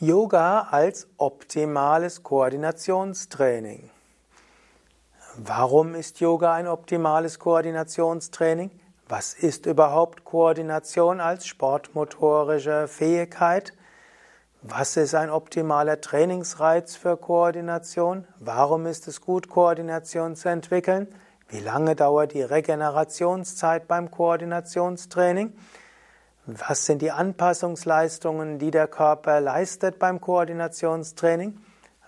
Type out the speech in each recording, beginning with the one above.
Yoga als optimales Koordinationstraining. Warum ist Yoga ein optimales Koordinationstraining? Was ist überhaupt Koordination als sportmotorische Fähigkeit? Was ist ein optimaler Trainingsreiz für Koordination? Warum ist es gut, Koordination zu entwickeln? Wie lange dauert die Regenerationszeit beim Koordinationstraining? Was sind die Anpassungsleistungen, die der Körper leistet beim Koordinationstraining?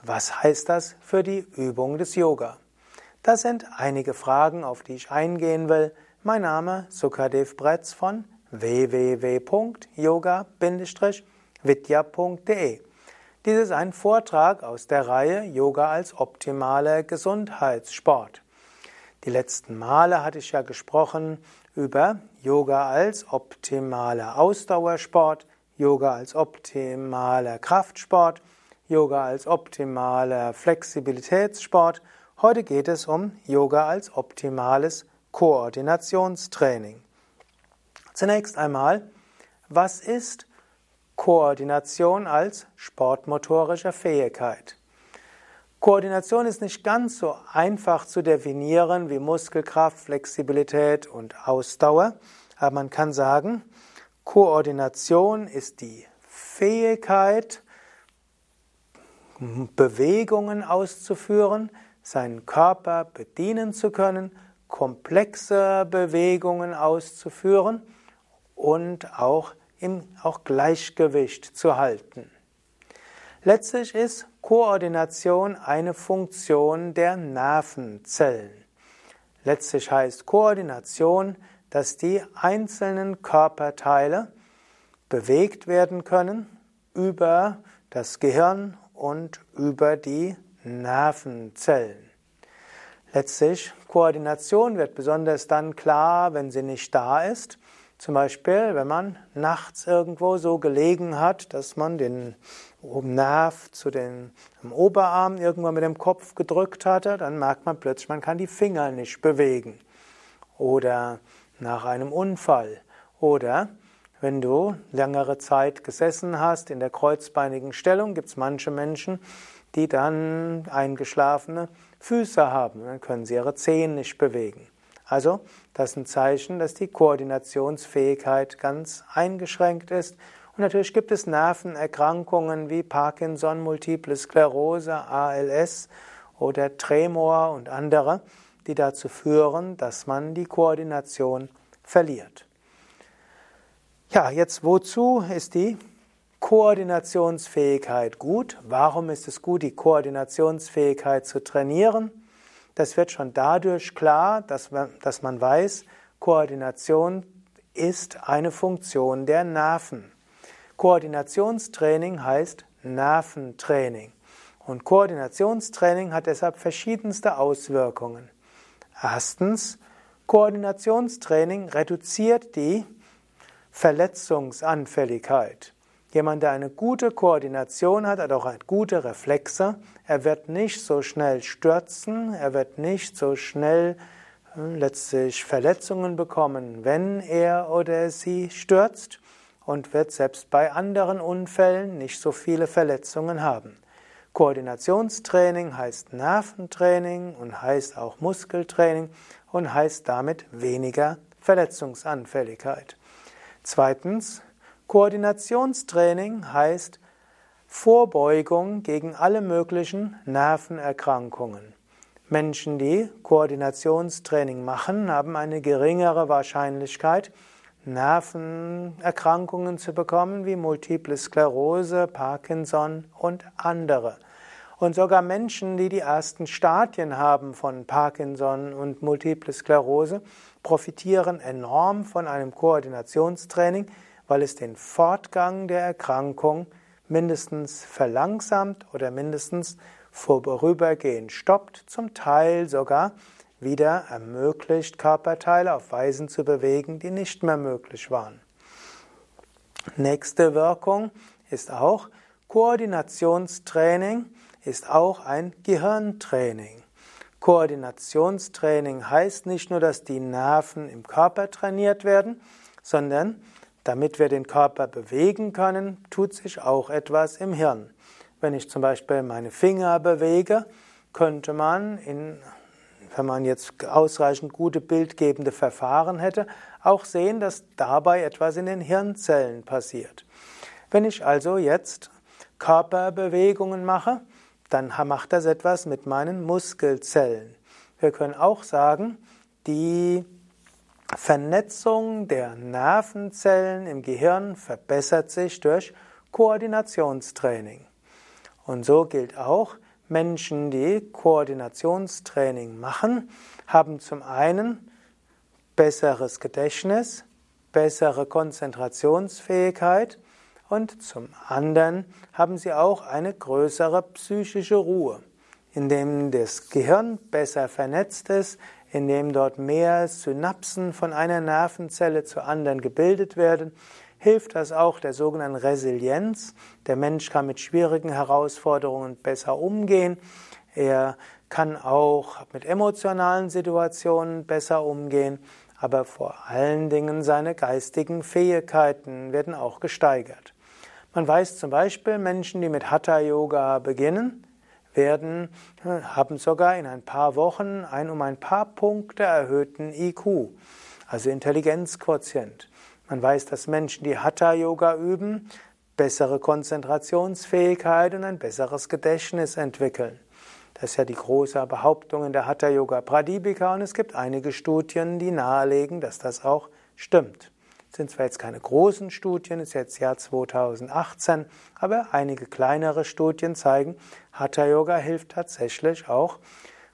Was heißt das für die Übung des Yoga? Das sind einige Fragen, auf die ich eingehen will. Mein Name Sukadev Bretz von www.yoga-vidya.de. Dies ist ein Vortrag aus der Reihe Yoga als optimaler Gesundheitssport. Die letzten Male hatte ich ja gesprochen über Yoga als optimaler Ausdauersport, Yoga als optimaler Kraftsport, Yoga als optimaler Flexibilitätssport. Heute geht es um Yoga als optimales Koordinationstraining. Zunächst einmal, was ist Koordination als sportmotorische Fähigkeit? Koordination ist nicht ganz so einfach zu definieren wie Muskelkraft, Flexibilität und Ausdauer, aber man kann sagen, Koordination ist die Fähigkeit, Bewegungen auszuführen, seinen Körper bedienen zu können, komplexe Bewegungen auszuführen und auch im auch Gleichgewicht zu halten. Letztlich ist Koordination eine Funktion der Nervenzellen. Letztlich heißt Koordination, dass die einzelnen Körperteile bewegt werden können über das Gehirn und über die Nervenzellen. Letztlich, Koordination wird besonders dann klar, wenn sie nicht da ist. Zum Beispiel, wenn man nachts irgendwo so gelegen hat, dass man den Nerv zu den Oberarm irgendwann mit dem Kopf gedrückt hatte, dann merkt man plötzlich, man kann die Finger nicht bewegen. Oder nach einem Unfall. Oder wenn du längere Zeit gesessen hast in der kreuzbeinigen Stellung, gibt es manche Menschen, die dann eingeschlafene Füße haben. Dann können sie ihre Zehen nicht bewegen. Also, das ist ein Zeichen, dass die Koordinationsfähigkeit ganz eingeschränkt ist. Und natürlich gibt es Nervenerkrankungen wie Parkinson, Multiple Sklerose, ALS oder Tremor und andere, die dazu führen, dass man die Koordination verliert. Ja, jetzt wozu ist die Koordinationsfähigkeit gut? Warum ist es gut, die Koordinationsfähigkeit zu trainieren? Das wird schon dadurch klar, dass man, dass man weiß, Koordination ist eine Funktion der Nerven. Koordinationstraining heißt Nerventraining. Und Koordinationstraining hat deshalb verschiedenste Auswirkungen. Erstens, Koordinationstraining reduziert die Verletzungsanfälligkeit. Jemand, der eine gute Koordination hat, hat auch gute Reflexe. Er wird nicht so schnell stürzen, er wird nicht so schnell äh, letztlich Verletzungen bekommen, wenn er oder sie stürzt und wird selbst bei anderen Unfällen nicht so viele Verletzungen haben. Koordinationstraining heißt Nerventraining und heißt auch Muskeltraining und heißt damit weniger Verletzungsanfälligkeit. Zweitens, Koordinationstraining heißt Vorbeugung gegen alle möglichen Nervenerkrankungen. Menschen, die Koordinationstraining machen, haben eine geringere Wahrscheinlichkeit, Nervenerkrankungen zu bekommen, wie Multiple Sklerose, Parkinson und andere. Und sogar Menschen, die die ersten Stadien haben von Parkinson und Multiple Sklerose, profitieren enorm von einem Koordinationstraining, weil es den Fortgang der Erkrankung mindestens verlangsamt oder mindestens vorübergehend stoppt, zum Teil sogar wieder ermöglicht, Körperteile auf Weisen zu bewegen, die nicht mehr möglich waren. Nächste Wirkung ist auch Koordinationstraining ist auch ein Gehirntraining. Koordinationstraining heißt nicht nur, dass die Nerven im Körper trainiert werden, sondern damit wir den Körper bewegen können, tut sich auch etwas im Hirn. Wenn ich zum Beispiel meine Finger bewege, könnte man, in, wenn man jetzt ausreichend gute bildgebende Verfahren hätte, auch sehen, dass dabei etwas in den Hirnzellen passiert. Wenn ich also jetzt Körperbewegungen mache, dann macht das etwas mit meinen Muskelzellen. Wir können auch sagen, die Vernetzung der Nervenzellen im Gehirn verbessert sich durch Koordinationstraining. Und so gilt auch, Menschen, die Koordinationstraining machen, haben zum einen besseres Gedächtnis, bessere Konzentrationsfähigkeit und zum anderen haben sie auch eine größere psychische Ruhe, indem das Gehirn besser vernetzt ist, indem dort mehr Synapsen von einer Nervenzelle zur anderen gebildet werden, hilft das auch der sogenannten Resilienz. Der Mensch kann mit schwierigen Herausforderungen besser umgehen. Er kann auch mit emotionalen Situationen besser umgehen, aber vor allen Dingen seine geistigen Fähigkeiten werden auch gesteigert. Man weiß zum Beispiel, Menschen, die mit Hatha Yoga beginnen, werden, äh, haben sogar in ein paar Wochen einen um ein paar Punkte erhöhten IQ, also Intelligenzquotient. Man weiß, dass Menschen, die Hatha Yoga üben, bessere Konzentrationsfähigkeit und ein besseres Gedächtnis entwickeln. Das ist ja die große Behauptung in der Hatha Yoga Pradipika und es gibt einige Studien, die nahelegen, dass das auch stimmt. Das sind zwar jetzt keine großen Studien, es ist jetzt Jahr 2018, aber einige kleinere Studien zeigen, Hatha Yoga hilft tatsächlich auch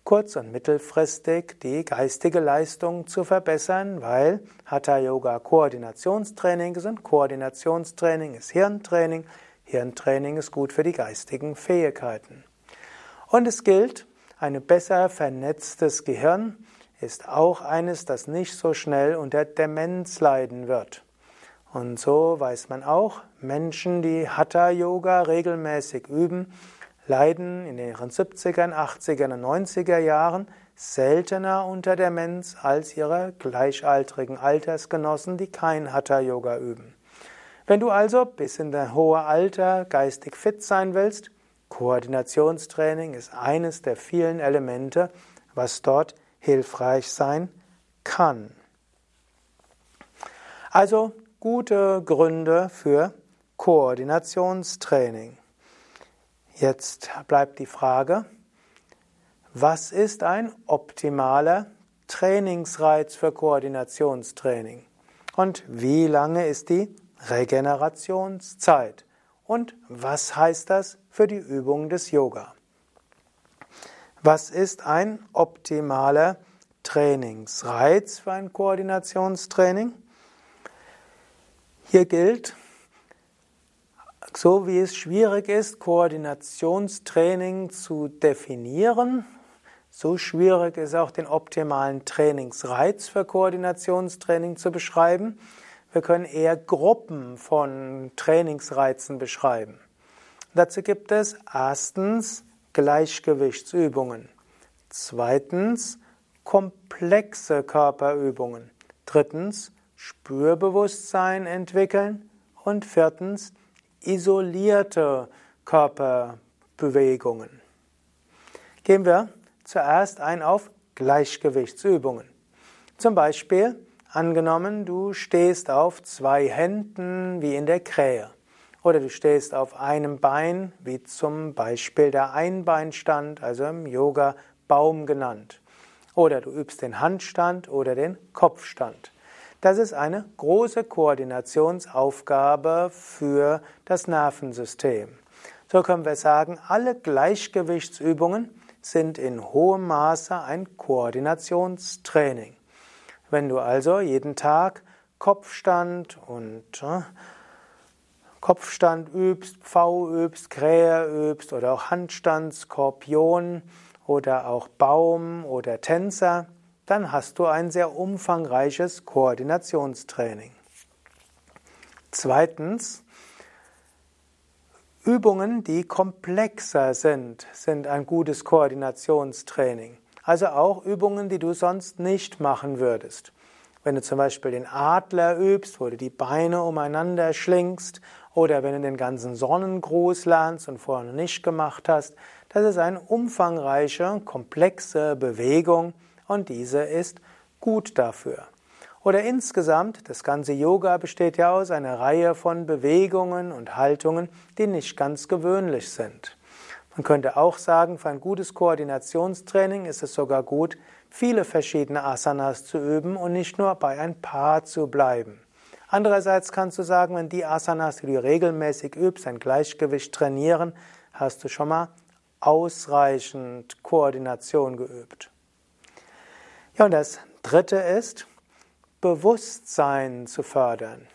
kurz- und mittelfristig die geistige Leistung zu verbessern, weil Hatha Yoga Koordinationstraining ist und Koordinationstraining ist Hirntraining. Hirntraining ist gut für die geistigen Fähigkeiten. Und es gilt, ein besser vernetztes Gehirn ist auch eines, das nicht so schnell unter Demenz leiden wird. Und so weiß man auch, Menschen, die Hatha Yoga regelmäßig üben, leiden in ihren 70ern, 80ern und 90er Jahren seltener unter Demenz als ihre gleichaltrigen Altersgenossen, die kein Hatha Yoga üben. Wenn du also bis in dein hohe Alter geistig fit sein willst, Koordinationstraining ist eines der vielen Elemente, was dort hilfreich sein kann. Also gute Gründe für Koordinationstraining. Jetzt bleibt die Frage, was ist ein optimaler Trainingsreiz für Koordinationstraining? Und wie lange ist die Regenerationszeit? Und was heißt das für die Übung des Yoga? Was ist ein optimaler Trainingsreiz für ein Koordinationstraining? Hier gilt, so wie es schwierig ist, Koordinationstraining zu definieren, so schwierig ist auch den optimalen Trainingsreiz für Koordinationstraining zu beschreiben. Wir können eher Gruppen von Trainingsreizen beschreiben. Dazu gibt es erstens Gleichgewichtsübungen. Zweitens komplexe Körperübungen. Drittens Spürbewusstsein entwickeln. Und viertens isolierte Körperbewegungen. Gehen wir zuerst ein auf Gleichgewichtsübungen. Zum Beispiel, angenommen, du stehst auf zwei Händen wie in der Krähe. Oder du stehst auf einem Bein, wie zum Beispiel der Einbeinstand, also im Yoga Baum genannt. Oder du übst den Handstand oder den Kopfstand. Das ist eine große Koordinationsaufgabe für das Nervensystem. So können wir sagen, alle Gleichgewichtsübungen sind in hohem Maße ein Koordinationstraining. Wenn du also jeden Tag Kopfstand und äh, Kopfstand übst, V übst, Krähe übst oder auch Handstand, Skorpion oder auch Baum oder Tänzer, dann hast du ein sehr umfangreiches Koordinationstraining. Zweitens, Übungen, die komplexer sind, sind ein gutes Koordinationstraining. Also auch Übungen, die du sonst nicht machen würdest. Wenn du zum Beispiel den Adler übst, wo du die Beine umeinander schlingst, oder wenn du den ganzen Sonnengruß lernst und vorher noch nicht gemacht hast, das ist eine umfangreiche, komplexe Bewegung und diese ist gut dafür. Oder insgesamt, das ganze Yoga besteht ja aus einer Reihe von Bewegungen und Haltungen, die nicht ganz gewöhnlich sind. Man könnte auch sagen, für ein gutes Koordinationstraining ist es sogar gut, viele verschiedene Asanas zu üben und nicht nur bei ein paar zu bleiben. Andererseits kannst du sagen, wenn die Asanas, die du regelmäßig übst, ein Gleichgewicht trainieren, hast du schon mal ausreichend Koordination geübt. Ja, und das dritte ist, Bewusstsein zu fördern.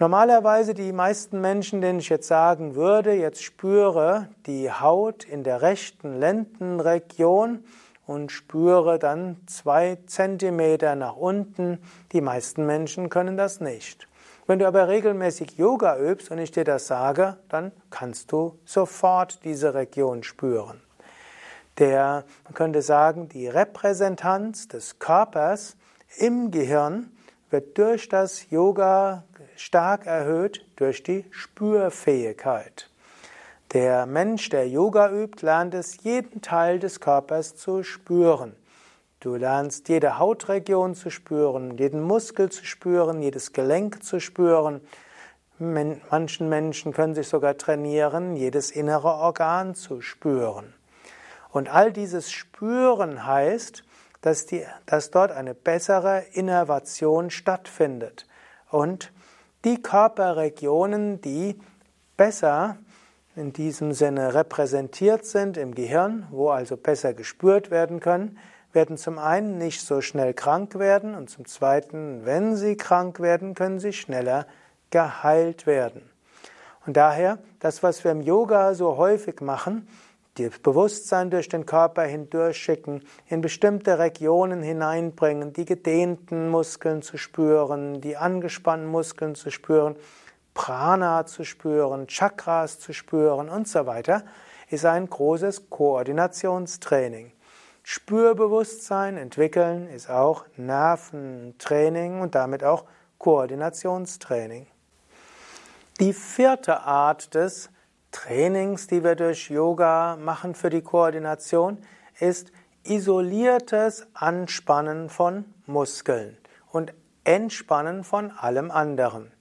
Normalerweise die meisten Menschen, denen ich jetzt sagen würde, jetzt spüre die Haut in der rechten Lendenregion und spüre dann zwei Zentimeter nach unten. Die meisten Menschen können das nicht. Wenn du aber regelmäßig Yoga übst und ich dir das sage, dann kannst du sofort diese Region spüren. Der, man könnte sagen, die Repräsentanz des Körpers im Gehirn wird durch das Yoga stark erhöht durch die Spürfähigkeit. Der Mensch, der Yoga übt, lernt es, jeden Teil des Körpers zu spüren. Du lernst jede Hautregion zu spüren, jeden Muskel zu spüren, jedes Gelenk zu spüren. Manchen Menschen können sich sogar trainieren, jedes innere Organ zu spüren. Und all dieses Spüren heißt, dass, die, dass dort eine bessere Innervation stattfindet. Und die Körperregionen, die besser in diesem Sinne repräsentiert sind im Gehirn, wo also besser gespürt werden können, werden zum einen nicht so schnell krank werden und zum zweiten, wenn sie krank werden, können sie schneller geheilt werden. Und daher, das, was wir im Yoga so häufig machen, das Bewusstsein durch den Körper hindurchschicken, in bestimmte Regionen hineinbringen, die gedehnten Muskeln zu spüren, die angespannten Muskeln zu spüren, Prana zu spüren, Chakras zu spüren und so weiter, ist ein großes Koordinationstraining. Spürbewusstsein entwickeln ist auch Nerventraining und damit auch Koordinationstraining. Die vierte Art des Trainings, die wir durch Yoga machen für die Koordination, ist isoliertes Anspannen von Muskeln und Entspannen von allem anderen.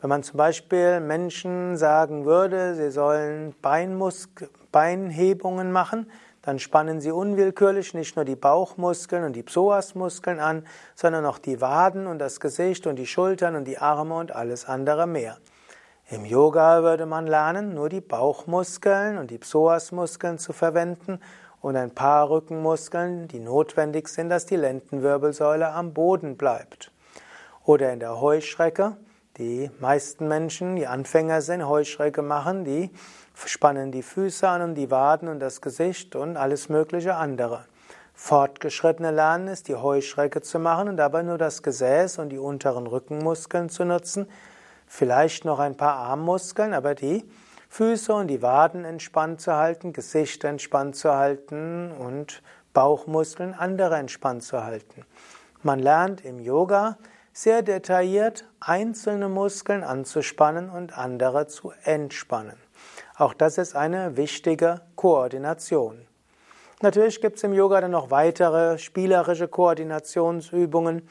Wenn man zum Beispiel Menschen sagen würde, sie sollen Beinmusk Beinhebungen machen, dann spannen sie unwillkürlich nicht nur die Bauchmuskeln und die Psoasmuskeln an, sondern auch die Waden und das Gesicht und die Schultern und die Arme und alles andere mehr. Im Yoga würde man lernen, nur die Bauchmuskeln und die Psoasmuskeln zu verwenden und ein paar Rückenmuskeln, die notwendig sind, dass die Lendenwirbelsäule am Boden bleibt. Oder in der Heuschrecke, die meisten Menschen, die Anfänger sind, Heuschrecke machen, die spannen die Füße an und die Waden und das Gesicht und alles mögliche andere. Fortgeschrittene lernen ist, die Heuschrecke zu machen und dabei nur das Gesäß und die unteren Rückenmuskeln zu nutzen, vielleicht noch ein paar Armmuskeln, aber die Füße und die Waden entspannt zu halten, Gesicht entspannt zu halten und Bauchmuskeln andere entspannt zu halten. Man lernt im Yoga sehr detailliert einzelne Muskeln anzuspannen und andere zu entspannen. Auch das ist eine wichtige Koordination. Natürlich gibt es im Yoga dann noch weitere spielerische Koordinationsübungen,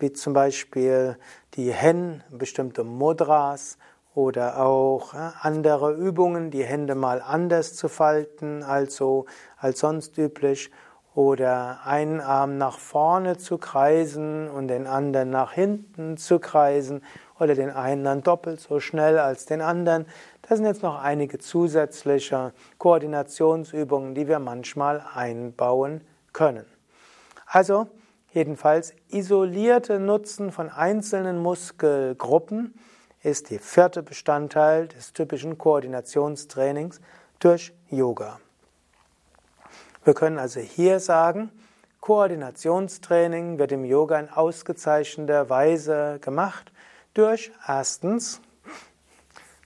wie zum Beispiel die Hen, bestimmte Mudras oder auch andere Übungen, die Hände mal anders zu falten als, so, als sonst üblich oder einen Arm nach vorne zu kreisen und den anderen nach hinten zu kreisen oder den einen dann doppelt so schnell als den anderen. Das sind jetzt noch einige zusätzliche Koordinationsübungen, die wir manchmal einbauen können. Also jedenfalls isolierte Nutzen von einzelnen Muskelgruppen ist der vierte Bestandteil des typischen Koordinationstrainings durch Yoga. Wir können also hier sagen, Koordinationstraining wird im Yoga in ausgezeichneter Weise gemacht durch erstens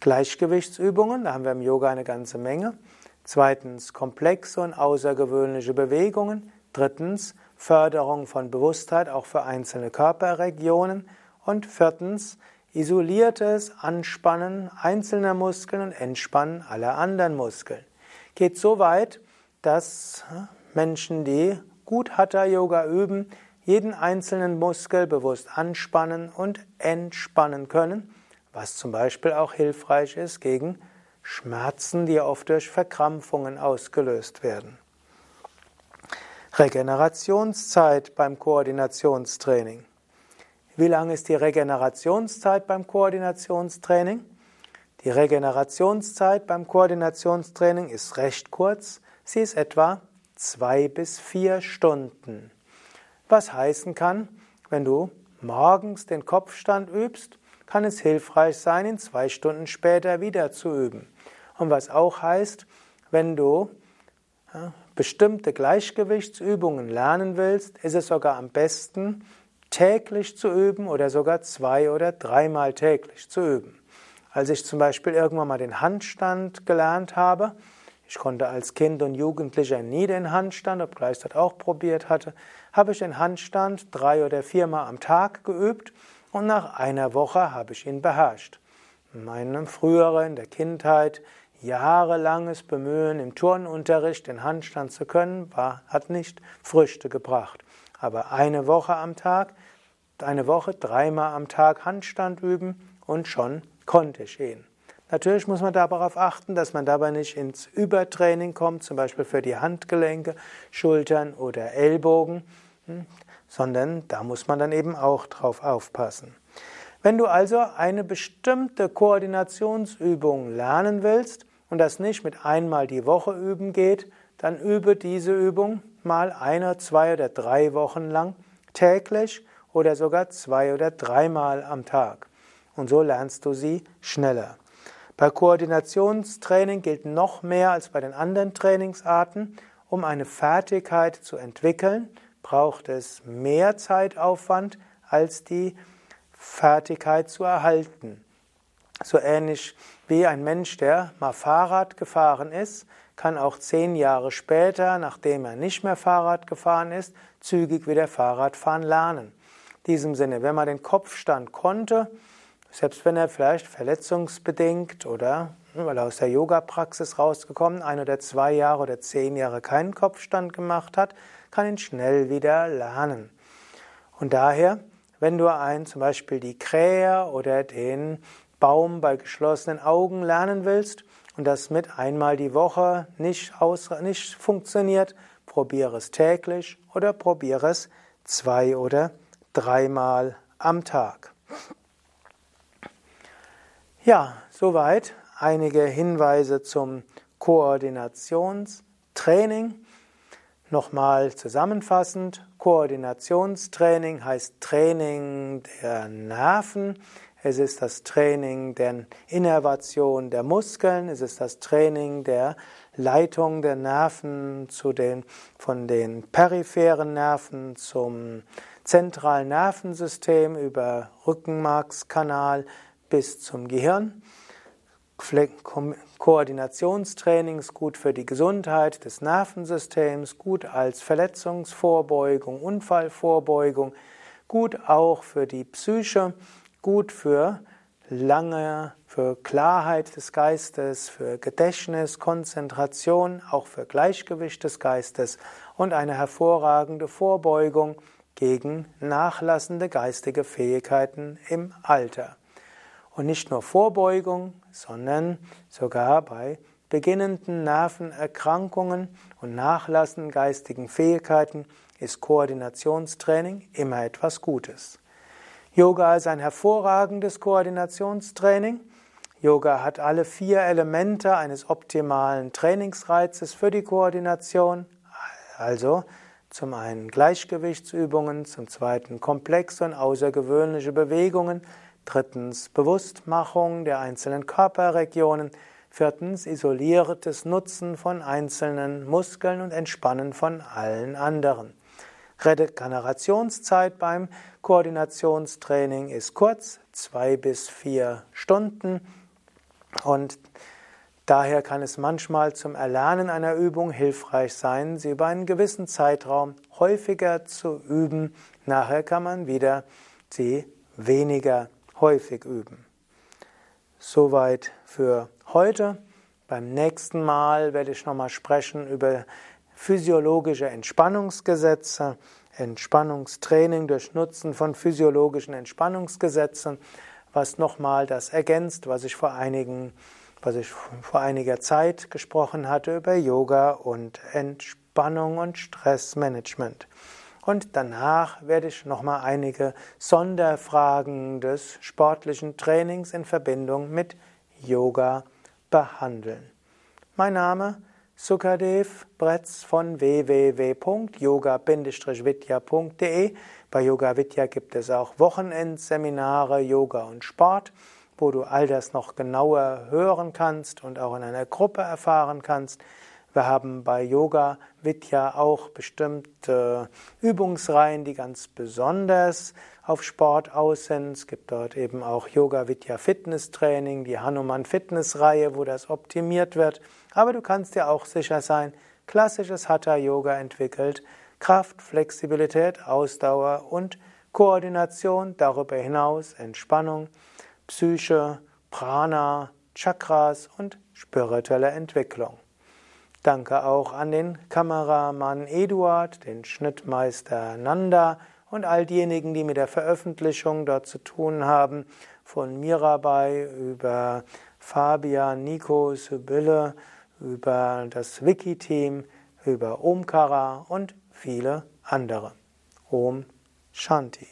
Gleichgewichtsübungen, da haben wir im Yoga eine ganze Menge. Zweitens komplexe und außergewöhnliche Bewegungen. Drittens Förderung von Bewusstheit auch für einzelne Körperregionen. Und viertens, isoliertes Anspannen einzelner Muskeln und Entspannen aller anderen Muskeln. Geht so weit, dass Menschen, die gut Hatha Yoga üben, jeden einzelnen Muskel bewusst anspannen und entspannen können, was zum Beispiel auch hilfreich ist gegen Schmerzen, die oft durch Verkrampfungen ausgelöst werden. Regenerationszeit beim Koordinationstraining. Wie lang ist die Regenerationszeit beim Koordinationstraining? Die Regenerationszeit beim Koordinationstraining ist recht kurz. Sie ist etwa zwei bis vier Stunden. Was heißen kann, wenn du morgens den Kopfstand übst, kann es hilfreich sein, ihn zwei Stunden später wieder zu üben. Und was auch heißt, wenn du bestimmte Gleichgewichtsübungen lernen willst, ist es sogar am besten, täglich zu üben oder sogar zwei oder dreimal täglich zu üben. Als ich zum Beispiel irgendwann mal den Handstand gelernt habe, ich konnte als Kind und Jugendlicher nie den Handstand, obgleich ich das auch probiert hatte, habe ich den Handstand drei oder viermal am Tag geübt und nach einer Woche habe ich ihn beherrscht. In meinem früheren, in der Kindheit, jahrelanges Bemühen im Turnunterricht den Handstand zu können, war, hat nicht Früchte gebracht. Aber eine Woche am Tag, eine Woche dreimal am Tag Handstand üben und schon konnte ich ihn. Natürlich muss man darauf achten, dass man dabei nicht ins Übertraining kommt, zum Beispiel für die Handgelenke, Schultern oder Ellbogen, hm, sondern da muss man dann eben auch drauf aufpassen. Wenn du also eine bestimmte Koordinationsübung lernen willst, und das nicht mit einmal die Woche üben geht, dann übe diese Übung mal eine, zwei oder drei Wochen lang täglich oder sogar zwei oder dreimal am Tag. Und so lernst du sie schneller. Bei Koordinationstraining gilt noch mehr als bei den anderen Trainingsarten, um eine Fertigkeit zu entwickeln, braucht es mehr Zeitaufwand als die Fertigkeit zu erhalten. So ähnlich wie ein Mensch, der mal Fahrrad gefahren ist, kann auch zehn Jahre später, nachdem er nicht mehr Fahrrad gefahren ist, zügig wieder Fahrradfahren lernen. In diesem Sinne, wenn man den Kopfstand konnte, selbst wenn er vielleicht verletzungsbedingt oder weil er aus der Yoga-Praxis rausgekommen, ein oder zwei Jahre oder zehn Jahre keinen Kopfstand gemacht hat, kann ihn schnell wieder lernen. Und daher, wenn du ein, zum Beispiel die Krähe oder den Baum bei geschlossenen Augen lernen willst und das mit einmal die Woche nicht, nicht funktioniert, probiere es täglich oder probiere es zwei oder dreimal am Tag. Ja, soweit einige Hinweise zum Koordinationstraining. Nochmal zusammenfassend, Koordinationstraining heißt Training der Nerven, es ist das Training der Innervation der Muskeln, es ist das Training der Leitung der Nerven zu den, von den peripheren Nerven zum zentralen Nervensystem über Rückenmarkskanal bis zum Gehirn. Koordinationstraining ist gut für die Gesundheit des Nervensystems, gut als Verletzungsvorbeugung, Unfallvorbeugung, gut auch für die Psyche gut für lange, für Klarheit des Geistes, für Gedächtnis, Konzentration, auch für Gleichgewicht des Geistes und eine hervorragende Vorbeugung gegen nachlassende geistige Fähigkeiten im Alter. Und nicht nur Vorbeugung, sondern sogar bei beginnenden Nervenerkrankungen und nachlassenden geistigen Fähigkeiten ist Koordinationstraining immer etwas Gutes. Yoga ist ein hervorragendes Koordinationstraining. Yoga hat alle vier Elemente eines optimalen Trainingsreizes für die Koordination. Also zum einen Gleichgewichtsübungen, zum zweiten komplexe und außergewöhnliche Bewegungen, drittens Bewusstmachung der einzelnen Körperregionen, viertens isoliertes Nutzen von einzelnen Muskeln und Entspannen von allen anderen. Regenerationszeit beim Koordinationstraining ist kurz, zwei bis vier Stunden. Und Daher kann es manchmal zum Erlernen einer Übung hilfreich sein, sie über einen gewissen Zeitraum häufiger zu üben. Nachher kann man wieder sie weniger häufig üben. Soweit für heute. Beim nächsten Mal werde ich nochmal sprechen über physiologische Entspannungsgesetze, Entspannungstraining durch Nutzen von physiologischen Entspannungsgesetzen, was nochmal das ergänzt, was ich vor einigen was ich vor einiger Zeit gesprochen hatte über Yoga und Entspannung und Stressmanagement. Und danach werde ich nochmal einige Sonderfragen des sportlichen Trainings in Verbindung mit Yoga behandeln. Mein Name Sukadev Bretz von www.yoga-vidya.de. Bei Yoga Vidya gibt es auch Wochenendseminare Yoga und Sport wo du all das noch genauer hören kannst und auch in einer Gruppe erfahren kannst. Wir haben bei Yoga Vidya auch bestimmte Übungsreihen, die ganz besonders auf Sport aus. Es gibt dort eben auch Yoga Vidya Fitness Training, die Hanuman Fitness Reihe, wo das optimiert wird. Aber du kannst dir auch sicher sein, klassisches Hatha Yoga entwickelt Kraft, Flexibilität, Ausdauer und Koordination, darüber hinaus Entspannung. Psyche, Prana, Chakras und spirituelle Entwicklung. Danke auch an den Kameramann Eduard, den Schnittmeister Nanda und all diejenigen, die mit der Veröffentlichung dort zu tun haben, von Mirabai über Fabian, Nico, Sibylle, über das Wiki-Team, über Omkara und viele andere. Om Shanti.